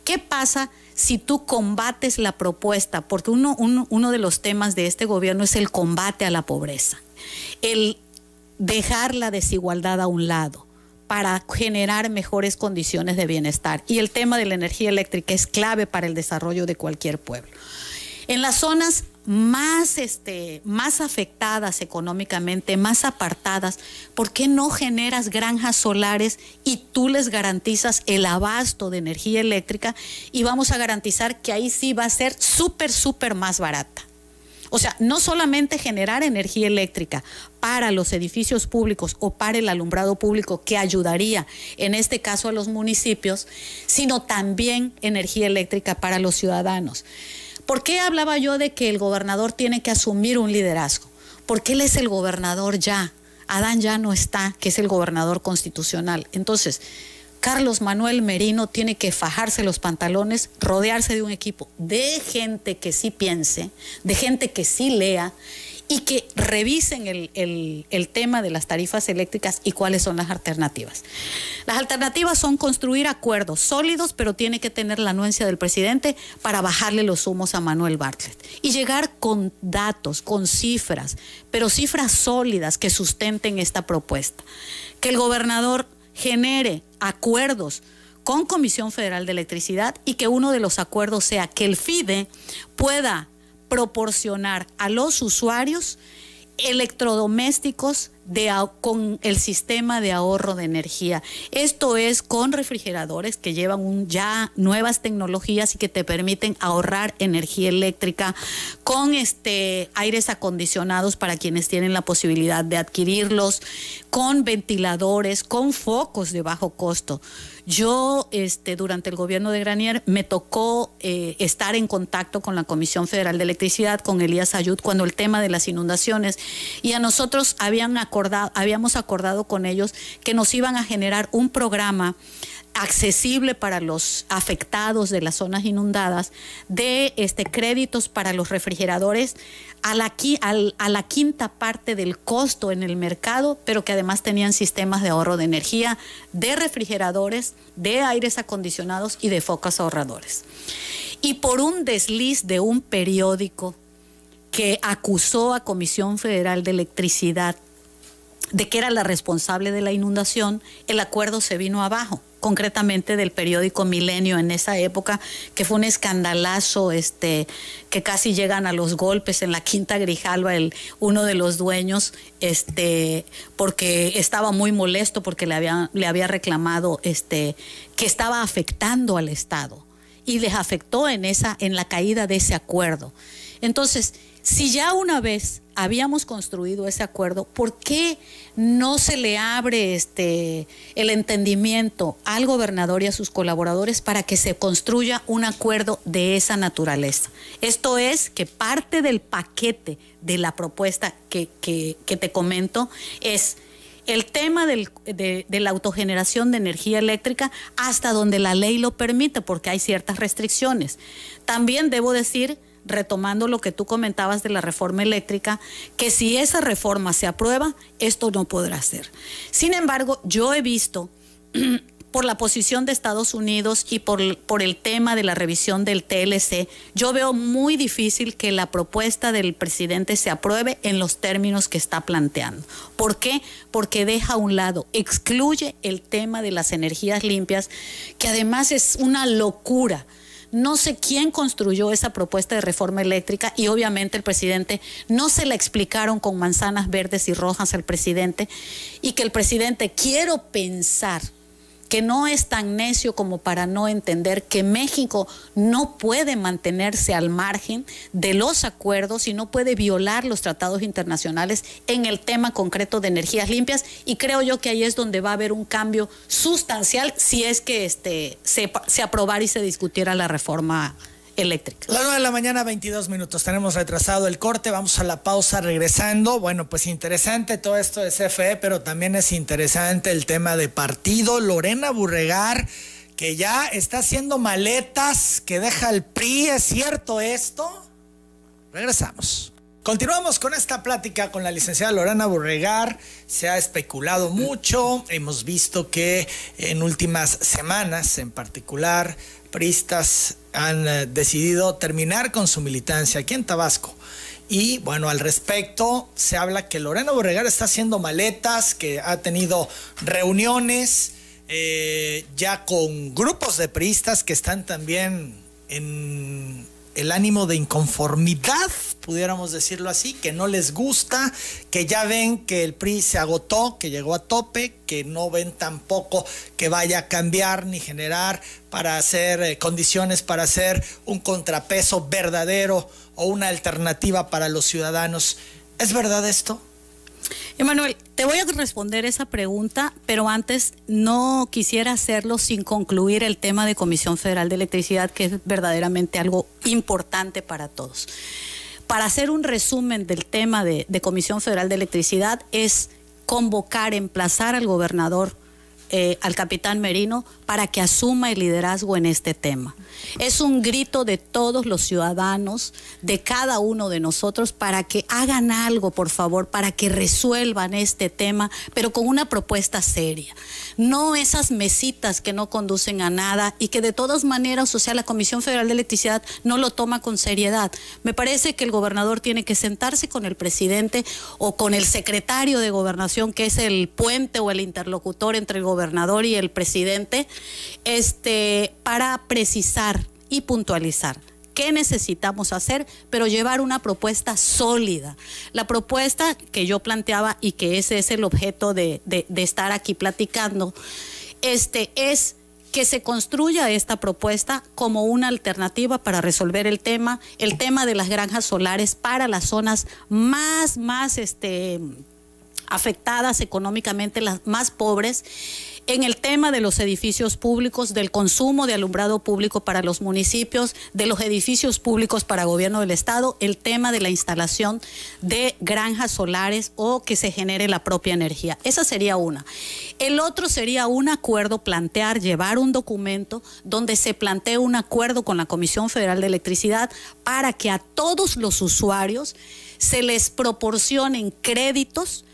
¿qué pasa? si tú combates la propuesta, porque uno, uno, de los temas de este gobierno es el combate a la pobreza, el dejar la desigualdad a un lado para generar mejores condiciones de bienestar. Y el tema de la energía eléctrica es clave para el desarrollo de cualquier pueblo. En las zonas más, este, más afectadas económicamente, más apartadas, ¿por qué no generas granjas solares y tú les garantizas el abasto de energía eléctrica y vamos a garantizar que ahí sí va a ser súper, súper más barata? O sea, no solamente generar energía eléctrica para los edificios públicos o para el alumbrado público, que ayudaría en este caso a los municipios, sino también energía eléctrica para los ciudadanos. ¿Por qué hablaba yo de que el gobernador tiene que asumir un liderazgo? Porque él es el gobernador ya. Adán ya no está, que es el gobernador constitucional. Entonces, Carlos Manuel Merino tiene que fajarse los pantalones, rodearse de un equipo de gente que sí piense, de gente que sí lea y que revisen el, tema de las tarifas eléctricas y cuáles son las alternativas. Las alternativas son construir acuerdos sólidos, pero tiene que tener la anuencia del presidente para bajarle los humos a Manuel Bartlett y llegar con datos, con cifras, pero cifras sólidas que sustenten esta propuesta. Que el gobernador genere acuerdos con Comisión Federal de Electricidad y que uno de los acuerdos sea que el FIDE pueda proporcionar a los usuarios electrodomésticos de, con el sistema de ahorro de energía. Esto es con refrigeradores que llevan ya nuevas tecnologías y que te permiten ahorrar energía eléctrica, con este aires acondicionados para quienes tienen la posibilidad de adquirirlos, con ventiladores, con focos de bajo costo. Yo, este, durante el gobierno de Granier, me tocó eh, estar en contacto con la Comisión Federal de Electricidad, con Elías Ayud, cuando el tema de las inundaciones, y a nosotros habían acordado, habíamos acordado con ellos que nos iban a generar un programa accesible para los afectados de las zonas inundadas de este créditos para los refrigeradores a la, a la quinta parte del costo en el mercado, pero que además tenían sistemas de ahorro de energía, de refrigeradores, de aires acondicionados y de focos ahorradores. Y por un desliz de un periódico que acusó a Comisión Federal de Electricidad de que era la responsable de la inundación, el acuerdo se vino abajo concretamente del periódico Milenio en esa época, que fue un escandalazo, este, que casi llegan a los golpes en la Quinta Grijalva, el, uno de los dueños, este, porque estaba muy molesto porque le había, le había reclamado este, que estaba afectando al Estado y les afectó en esa, en la caída de ese acuerdo. Entonces, si ya una vez habíamos construido ese acuerdo, ¿por qué no se le abre este el entendimiento al gobernador y a sus colaboradores para que se construya un acuerdo de esa naturaleza? Esto es que parte del paquete de la propuesta que, te comento es el tema de, de, la autogeneración de energía eléctrica hasta donde la ley lo permite, porque hay ciertas restricciones. También debo decir retomando lo que tú comentabas de la reforma eléctrica, que si esa reforma se aprueba, esto no podrá ser. Sin embargo, yo he visto por la posición de Estados Unidos y por, por, el tema de la revisión del TLC, yo veo muy difícil que la propuesta del presidente se apruebe en los términos que está planteando. ¿Por qué? Porque deja a un lado, excluye el tema de las energías limpias, que además es una locura no sé quién construyó esa propuesta de reforma eléctrica y obviamente el presidente no se la explicaron con manzanas verdes y rojas al presidente y que el presidente, quiero pensar que no es tan necio como para no entender que México no puede mantenerse al margen de los acuerdos y no puede violar los tratados internacionales en el tema concreto de energías limpias. Y creo yo que ahí es donde va a haber un cambio sustancial si es que este, se, se aprobara y se discutiera la reforma eléctrica. La 9 de la mañana, 22 minutos. Tenemos retrasado el corte. Vamos a la pausa regresando. Bueno, pues interesante todo esto de CFE, pero también es interesante el tema de partido. Lorena Burregar, que ya está haciendo maletas, que deja el PRI. ¿Es cierto esto? Regresamos. Continuamos con esta plática con la licenciada Lorena Burregar. Se ha especulado mucho. Hemos visto que en últimas semanas, en particular, pristas han eh, decidido terminar con su militancia aquí en Tabasco. Y bueno, al respecto se habla que Lorena Borregar está haciendo maletas, que ha tenido reuniones eh, ya con grupos de priistas que están también en el ánimo de inconformidad, pudiéramos decirlo así, que no les gusta, que ya ven que el PRI se agotó, que llegó a tope, que no ven tampoco que vaya a cambiar ni generar para hacer eh, condiciones para hacer un contrapeso verdadero o una alternativa para los ciudadanos. ¿Es verdad esto? Emanuel, te voy a responder esa pregunta, pero antes no quisiera hacerlo sin concluir el tema de Comisión Federal de Electricidad, que es verdaderamente algo importante para todos. Para hacer un resumen del tema de, Comisión Federal de Electricidad es convocar, emplazar al gobernador eh, al capitán Merino para que asuma el liderazgo en este tema. Es un grito de todos los ciudadanos, de cada uno de nosotros, para que hagan algo, por favor, para que resuelvan este tema, pero con una propuesta seria. No esas mesitas que no conducen a nada y que de todas maneras, o sea, la Comisión Federal de Electricidad no lo toma con seriedad. Me parece que el gobernador tiene que sentarse con el presidente o con el secretario de gobernación, que es el puente o el interlocutor entre el gobernador y el presidente, este, para precisar y puntualizar qué necesitamos hacer, pero llevar una propuesta sólida. La propuesta que yo planteaba y que ese es el objeto de, de estar aquí platicando, este, es que se construya esta propuesta como una alternativa para resolver el tema, el tema de las granjas solares para las zonas más, más, este, afectadas económicamente, las más pobres, en el tema de los edificios públicos, del consumo de alumbrado público para los municipios, de los edificios públicos para gobierno del Estado, el tema de la instalación de granjas solares o que se genere la propia energía. Esa sería una. El otro sería un acuerdo, plantear, llevar un documento donde se plantee un acuerdo con la Comisión Federal de Electricidad para que a todos los usuarios se les proporcionen créditos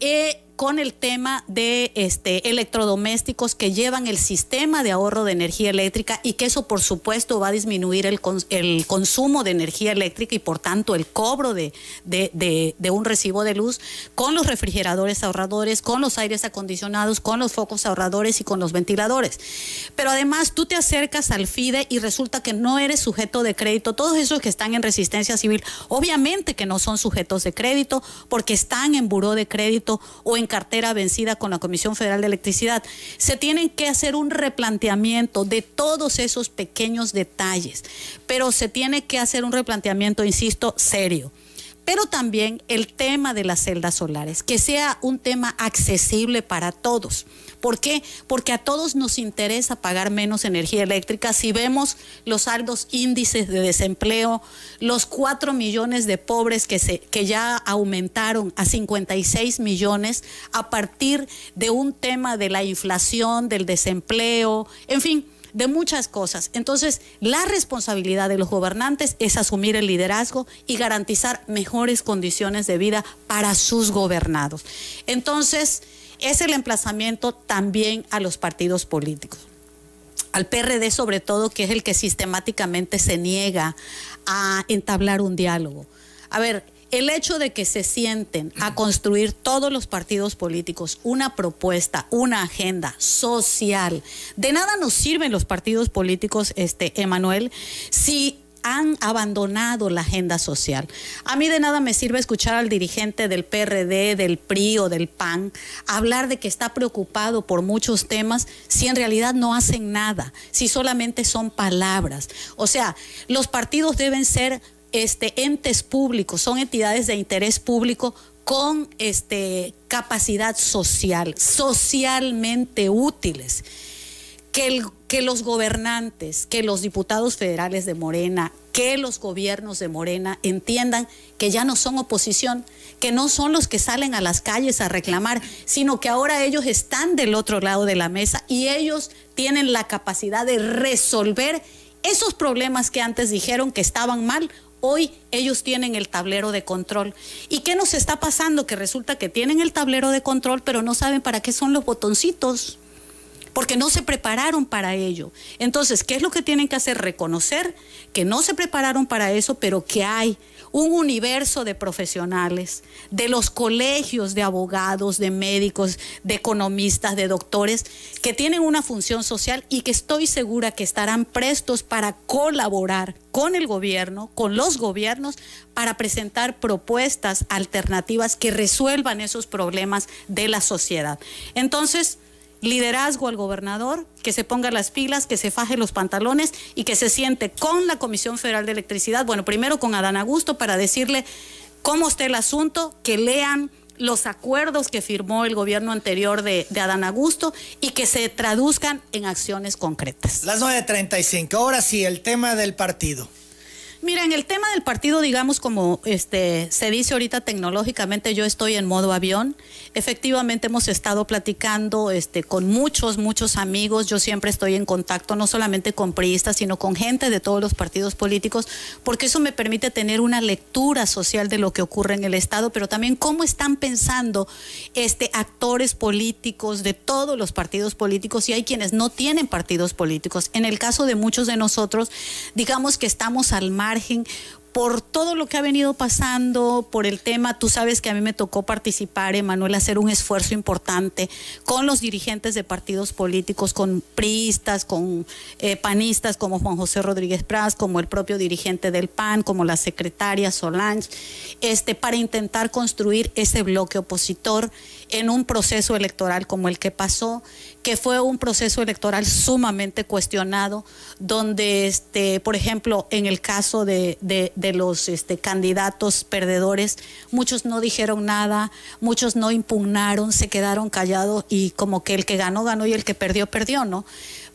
eh, con el tema de este, electrodomésticos que llevan el sistema de ahorro de energía eléctrica y que eso por supuesto va a disminuir el, el consumo de energía eléctrica y por tanto el cobro de, de, de, un recibo de luz con los refrigeradores ahorradores, con los aires acondicionados, con los focos ahorradores y con los ventiladores. Pero además tú te acercas al FIDE y resulta que no eres sujeto de crédito. Todos esos que están en resistencia civil, obviamente que no son sujetos de crédito porque están en buró de crédito o en cartera vencida con la Comisión Federal de Electricidad. Se tienen que hacer un replanteamiento de todos esos pequeños detalles, pero se tiene que hacer un replanteamiento, insisto, serio pero también el tema de las celdas solares, que sea un tema accesible para todos. ¿Por qué? Porque a todos nos interesa pagar menos energía eléctrica si vemos los altos índices de desempleo, los 4 millones de pobres que, se, que ya aumentaron a 56 millones a partir de un tema de la inflación, del desempleo, en fin de muchas cosas. Entonces, la responsabilidad de los gobernantes es asumir el liderazgo y garantizar mejores condiciones de vida para sus gobernados. Entonces, es el emplazamiento también a los partidos políticos. Al PRD sobre todo, que es el que sistemáticamente se niega a entablar un diálogo. A ver, el hecho de que se sienten a construir todos los partidos políticos una propuesta, una agenda social, de nada nos sirven los partidos políticos, este, Emanuel, si han abandonado la agenda social. A mí de nada me sirve escuchar al dirigente del PRD, del PRI o del PAN hablar de que está preocupado por muchos temas si en realidad no hacen nada, si solamente son palabras. O sea, los partidos deben ser este, entes públicos, son entidades de interés público con este, capacidad social, socialmente útiles. Que, que los gobernantes, que los diputados federales de Morena, que los gobiernos de Morena entiendan que ya no son oposición, que no son los que salen a las calles a reclamar, sino que ahora ellos están del otro lado de la mesa y ellos tienen la capacidad de resolver esos problemas que antes dijeron que estaban mal Hoy ellos tienen el tablero de control. ¿Y qué nos está pasando? Que resulta que tienen el tablero de control, pero no saben para qué son los botoncitos, porque no se prepararon para ello. Entonces, ¿qué es lo que tienen que hacer? Reconocer que no se prepararon para eso, pero que hay un universo de profesionales, de los colegios de abogados, de médicos, de economistas, de doctores, que tienen una función social y que estoy segura que estarán prestos para colaborar con el gobierno, con los gobiernos, para presentar propuestas alternativas que resuelvan esos problemas de la sociedad. Entonces, liderazgo al gobernador, que se ponga las pilas, que se faje los pantalones y que se siente con la Comisión Federal de Electricidad, bueno, primero con Adán Augusto para decirle cómo está el asunto, que lean los acuerdos que firmó el gobierno anterior de, de, Adán Augusto y que se traduzcan en acciones concretas. Las 9.35, ahora sí, el tema del partido. Mira, en el tema del partido, digamos, como este se dice ahorita tecnológicamente, yo estoy en modo avión. Efectivamente hemos estado platicando este, con muchos, muchos amigos. Yo siempre estoy en contacto, no solamente con priistas, sino con gente de todos los partidos políticos, porque eso me permite tener una lectura social de lo que ocurre en el Estado, pero también cómo están pensando este, actores políticos de todos los partidos políticos y hay quienes no tienen partidos políticos. En el caso de muchos de nosotros, digamos que estamos al mar por todo lo que ha venido pasando, por el tema, tú sabes que a mí me tocó participar, Emanuel, hacer un esfuerzo importante con los dirigentes de partidos políticos, con priistas, con eh, panistas como Juan José Rodríguez Pras, como el propio dirigente del PAN, como la secretaria Solange, este, para intentar construir ese bloque opositor en un proceso electoral como el que pasó que fue un proceso electoral sumamente cuestionado, donde, este, por ejemplo, en el caso de, de, los este, candidatos perdedores, muchos no dijeron nada, muchos no impugnaron, se quedaron callados y como que el que ganó, ganó y el que perdió, perdió, ¿no?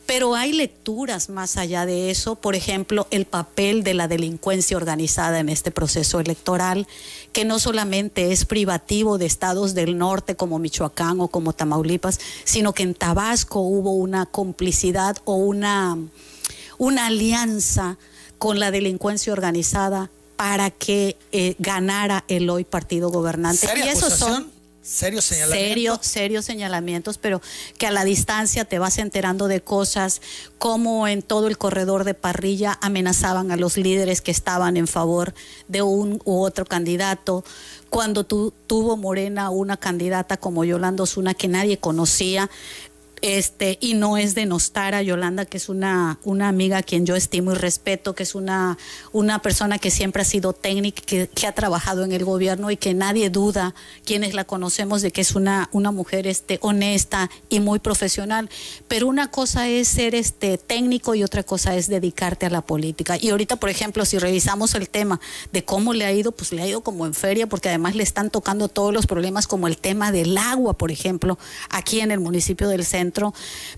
Pero hay lecturas más allá de eso, por ejemplo, el papel de la delincuencia organizada en este proceso electoral, que no solamente es privativo de estados del norte como Michoacán o como Tamaulipas, sino que en Tabasco hubo una complicidad o una, una alianza con la delincuencia organizada para que eh, ganara el hoy partido gobernante. y esos son Serios señalamientos. serios señalamientos, pero que a la distancia te vas enterando de cosas como en todo el corredor de parrilla amenazaban a los líderes que estaban en favor de un u otro candidato. Cuando tuvo Morena una candidata como Yolanda Osuna que nadie conocía, este, y no es denostar a Yolanda, que es una, una amiga a quien yo estimo y respeto, que es una, una persona que siempre ha sido técnica, que, ha trabajado en el gobierno y que nadie duda, quienes la conocemos, de que es una, una mujer este, honesta y muy profesional. Pero una cosa es ser este, técnico y otra cosa es dedicarte a la política. Y ahorita, por ejemplo, si revisamos el tema de cómo le ha ido, pues le ha ido como en feria, porque además le están tocando todos los problemas, como el tema del agua, por ejemplo, aquí en el municipio del centro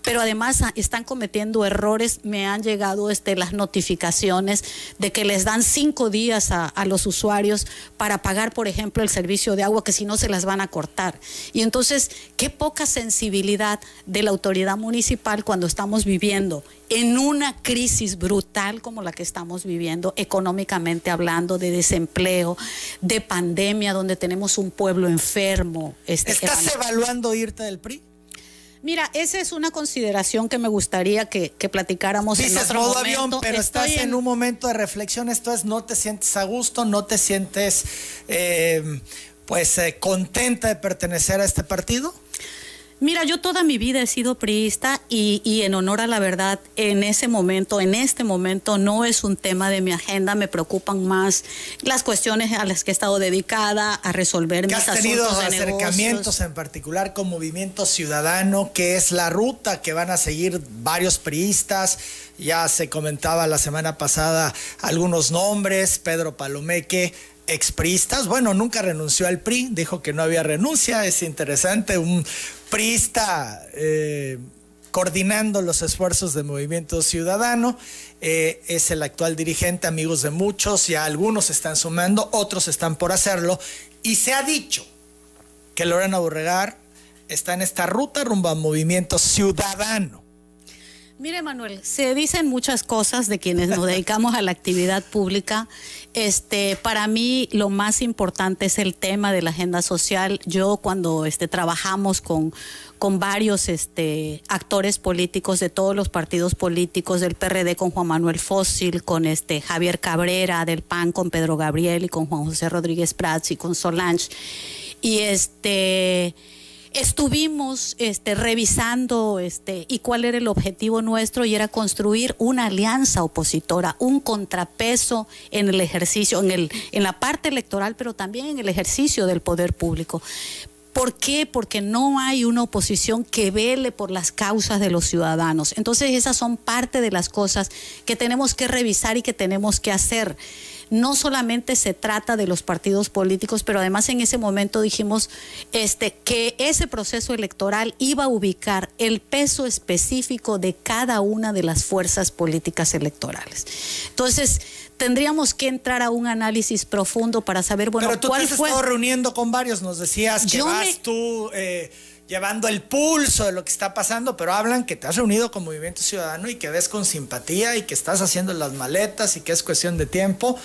pero además están cometiendo errores. Me han llegado este, las notificaciones de que les dan cinco días a, a los usuarios para pagar, por ejemplo, el servicio de agua, que si no se las van a cortar. Y entonces, qué poca sensibilidad de la autoridad municipal cuando estamos viviendo en una crisis brutal como la que estamos viviendo, económicamente hablando, de desempleo, de pandemia, donde tenemos un pueblo enfermo. Este, ¿Estás evaluando irte del PRI? Mira, esa es una consideración que me gustaría que, platicáramos en otro modo avión, pero estás en... un momento de reflexión. Esto es, no te sientes a gusto, no te sientes, eh, pues, eh, contenta de pertenecer a este partido. Mira, yo toda mi vida he sido priista y, y, en honor a la verdad, en ese momento, en este momento, no es un tema de mi agenda. Me preocupan más las cuestiones a las que he estado dedicada a resolver mis has tenido acercamientos en particular con Movimiento Ciudadano, que es la ruta que van a seguir varios priistas. Ya se comentaba la semana pasada algunos nombres, Pedro Palomeque, expristas. Bueno, nunca renunció al PRI, dijo que no había renuncia. Es interesante, un priista eh, coordinando los esfuerzos de Movimiento Ciudadano. Eh, es el actual dirigente, amigos de muchos, ya algunos están sumando, otros están por hacerlo. Y se ha dicho que Lorena Burregar está en esta ruta rumbo a Movimiento Ciudadano. Mire, Manuel, se dicen muchas cosas de quienes nos dedicamos a la actividad pública. Este, para mí lo más importante es el tema de la agenda social. Yo cuando este, trabajamos con, con varios este, actores políticos de todos los partidos políticos, del PRD con Juan Manuel Fósil, con este, Javier Cabrera, del PAN con Pedro Gabriel y con Juan José Rodríguez Prats y con Solange. Y este estuvimos este, revisando este, y cuál era el objetivo nuestro y era construir una alianza opositora, un contrapeso en el ejercicio, en, el, en la parte electoral, pero también en el ejercicio del poder público. ¿Por qué? Porque no hay una oposición que vele por las causas de los ciudadanos. Entonces esas son parte de las cosas que tenemos que revisar y que tenemos que hacer no solamente se trata de los partidos políticos, pero además en ese momento dijimos este, que ese proceso electoral iba a ubicar el peso específico de cada una de las fuerzas políticas electorales. Entonces, tendríamos que entrar a un análisis profundo para saber, bueno, Pero tú cuál te has estado reuniendo con varios, nos decías que Yo vas me- tú eh, llevando el pulso de lo que está pasando, pero hablan que te has reunido con Movimiento Ciudadano y que ves con simpatía y que estás haciendo las maletas y que es cuestión de tiempo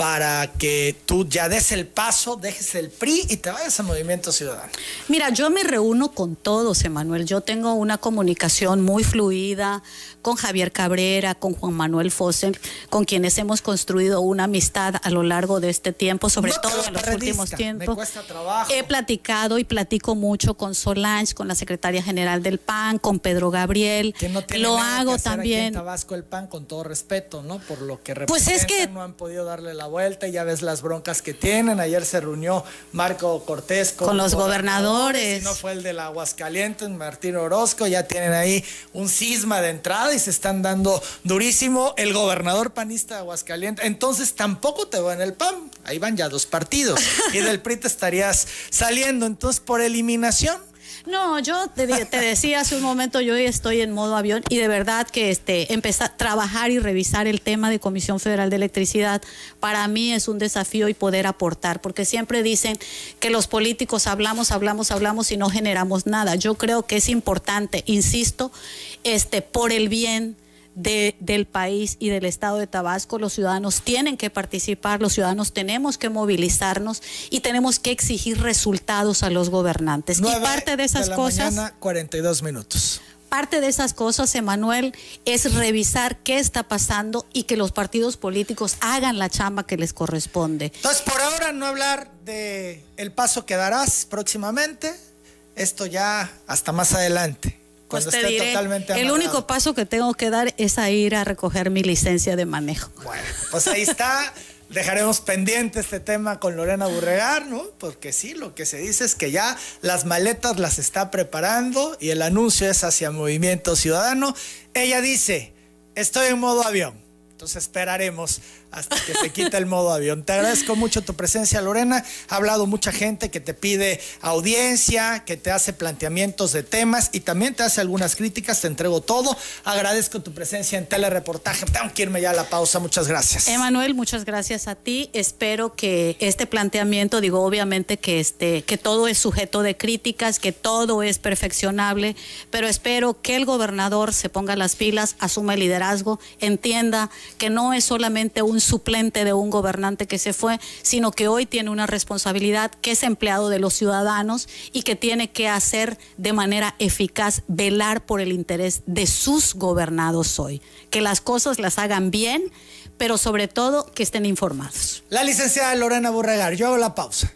para que tú ya des el paso, dejes el PRI y te vayas a Movimiento Ciudadano. Mira, yo me reúno con todos, Emanuel. Yo tengo una comunicación muy fluida con Javier Cabrera, con Juan Manuel Fossen, con quienes hemos construido una amistad a lo largo de este tiempo, sobre No todo en los últimos me tiempos. cuesta trabajo. He platicado y platico mucho con Solange, con la secretaria general del PAN, con Pedro Gabriel. Que no tiene lo nada que hago hacer aquí también. en Tabasco el PAN, con todo respeto, ¿no? Por lo que Pues es que- representan, no han podido darle la vuelta y ya ves las broncas que tienen. Ayer se reunió Marco Cortés Con los gobernadores. No fue el del Aguascalientes, Martín Orozco. Ya tienen ahí un cisma de entrada y se están dando durísimo. El gobernador panista de Aguascalientes. Entonces tampoco te va en el PAN. Ahí van ya dos partidos. y del PRI te estarías saliendo. Entonces, por eliminación. No, yo te, decía hace un momento, yo estoy en modo avión y de verdad que este, empezar a trabajar y revisar el tema de Comisión Federal de Electricidad para mí es un desafío y poder aportar, porque siempre dicen que los políticos hablamos, hablamos, hablamos y no generamos nada. Yo creo que es importante, insisto, este, por el bien de- del país y del estado de Tabasco, los ciudadanos tienen que participar, los ciudadanos tenemos que movilizarnos y tenemos que exigir resultados a los gobernantes. y parte de esas la cosas, mañana, 42 minutos. parte de esas cosas, Emanuel, es revisar qué está pasando y que los partidos políticos hagan la chamba que les corresponde. Entonces, por ahora no hablar de el paso que darás próximamente. Esto ya hasta más adelante. Pues te esté diré, totalmente el único paso que tengo que dar es a ir a recoger mi licencia de manejo. Bueno, pues ahí está. Dejaremos pendiente este tema con Lorena Burregar, ¿no? Porque sí, lo que se dice es que ya las maletas las está preparando y el anuncio es hacia Movimiento Ciudadano. Ella dice, estoy en modo avión. Entonces esperaremos hasta que se quite el modo avión. Te agradezco mucho tu presencia, Lorena. Ha hablado mucha gente que te pide audiencia, que te hace planteamientos de temas y también te hace algunas críticas. Te entrego todo. Agradezco tu presencia en telereportaje. Tengo que irme ya a la pausa. Muchas gracias. Emanuel, muchas gracias a ti. Espero que este planteamiento, digo, obviamente que este, que todo es sujeto de críticas, que todo es perfeccionable, pero espero que el gobernador se ponga las pilas, asuma el liderazgo, entienda que no es solamente un suplente de un gobernante que se fue, sino que hoy tiene una responsabilidad que es empleado de los ciudadanos y que tiene que hacer de manera eficaz, velar por el interés de sus gobernados hoy. Que las cosas las hagan bien, pero sobre todo que estén informados. La licenciada Lorena Burregar. Yo hago la pausa.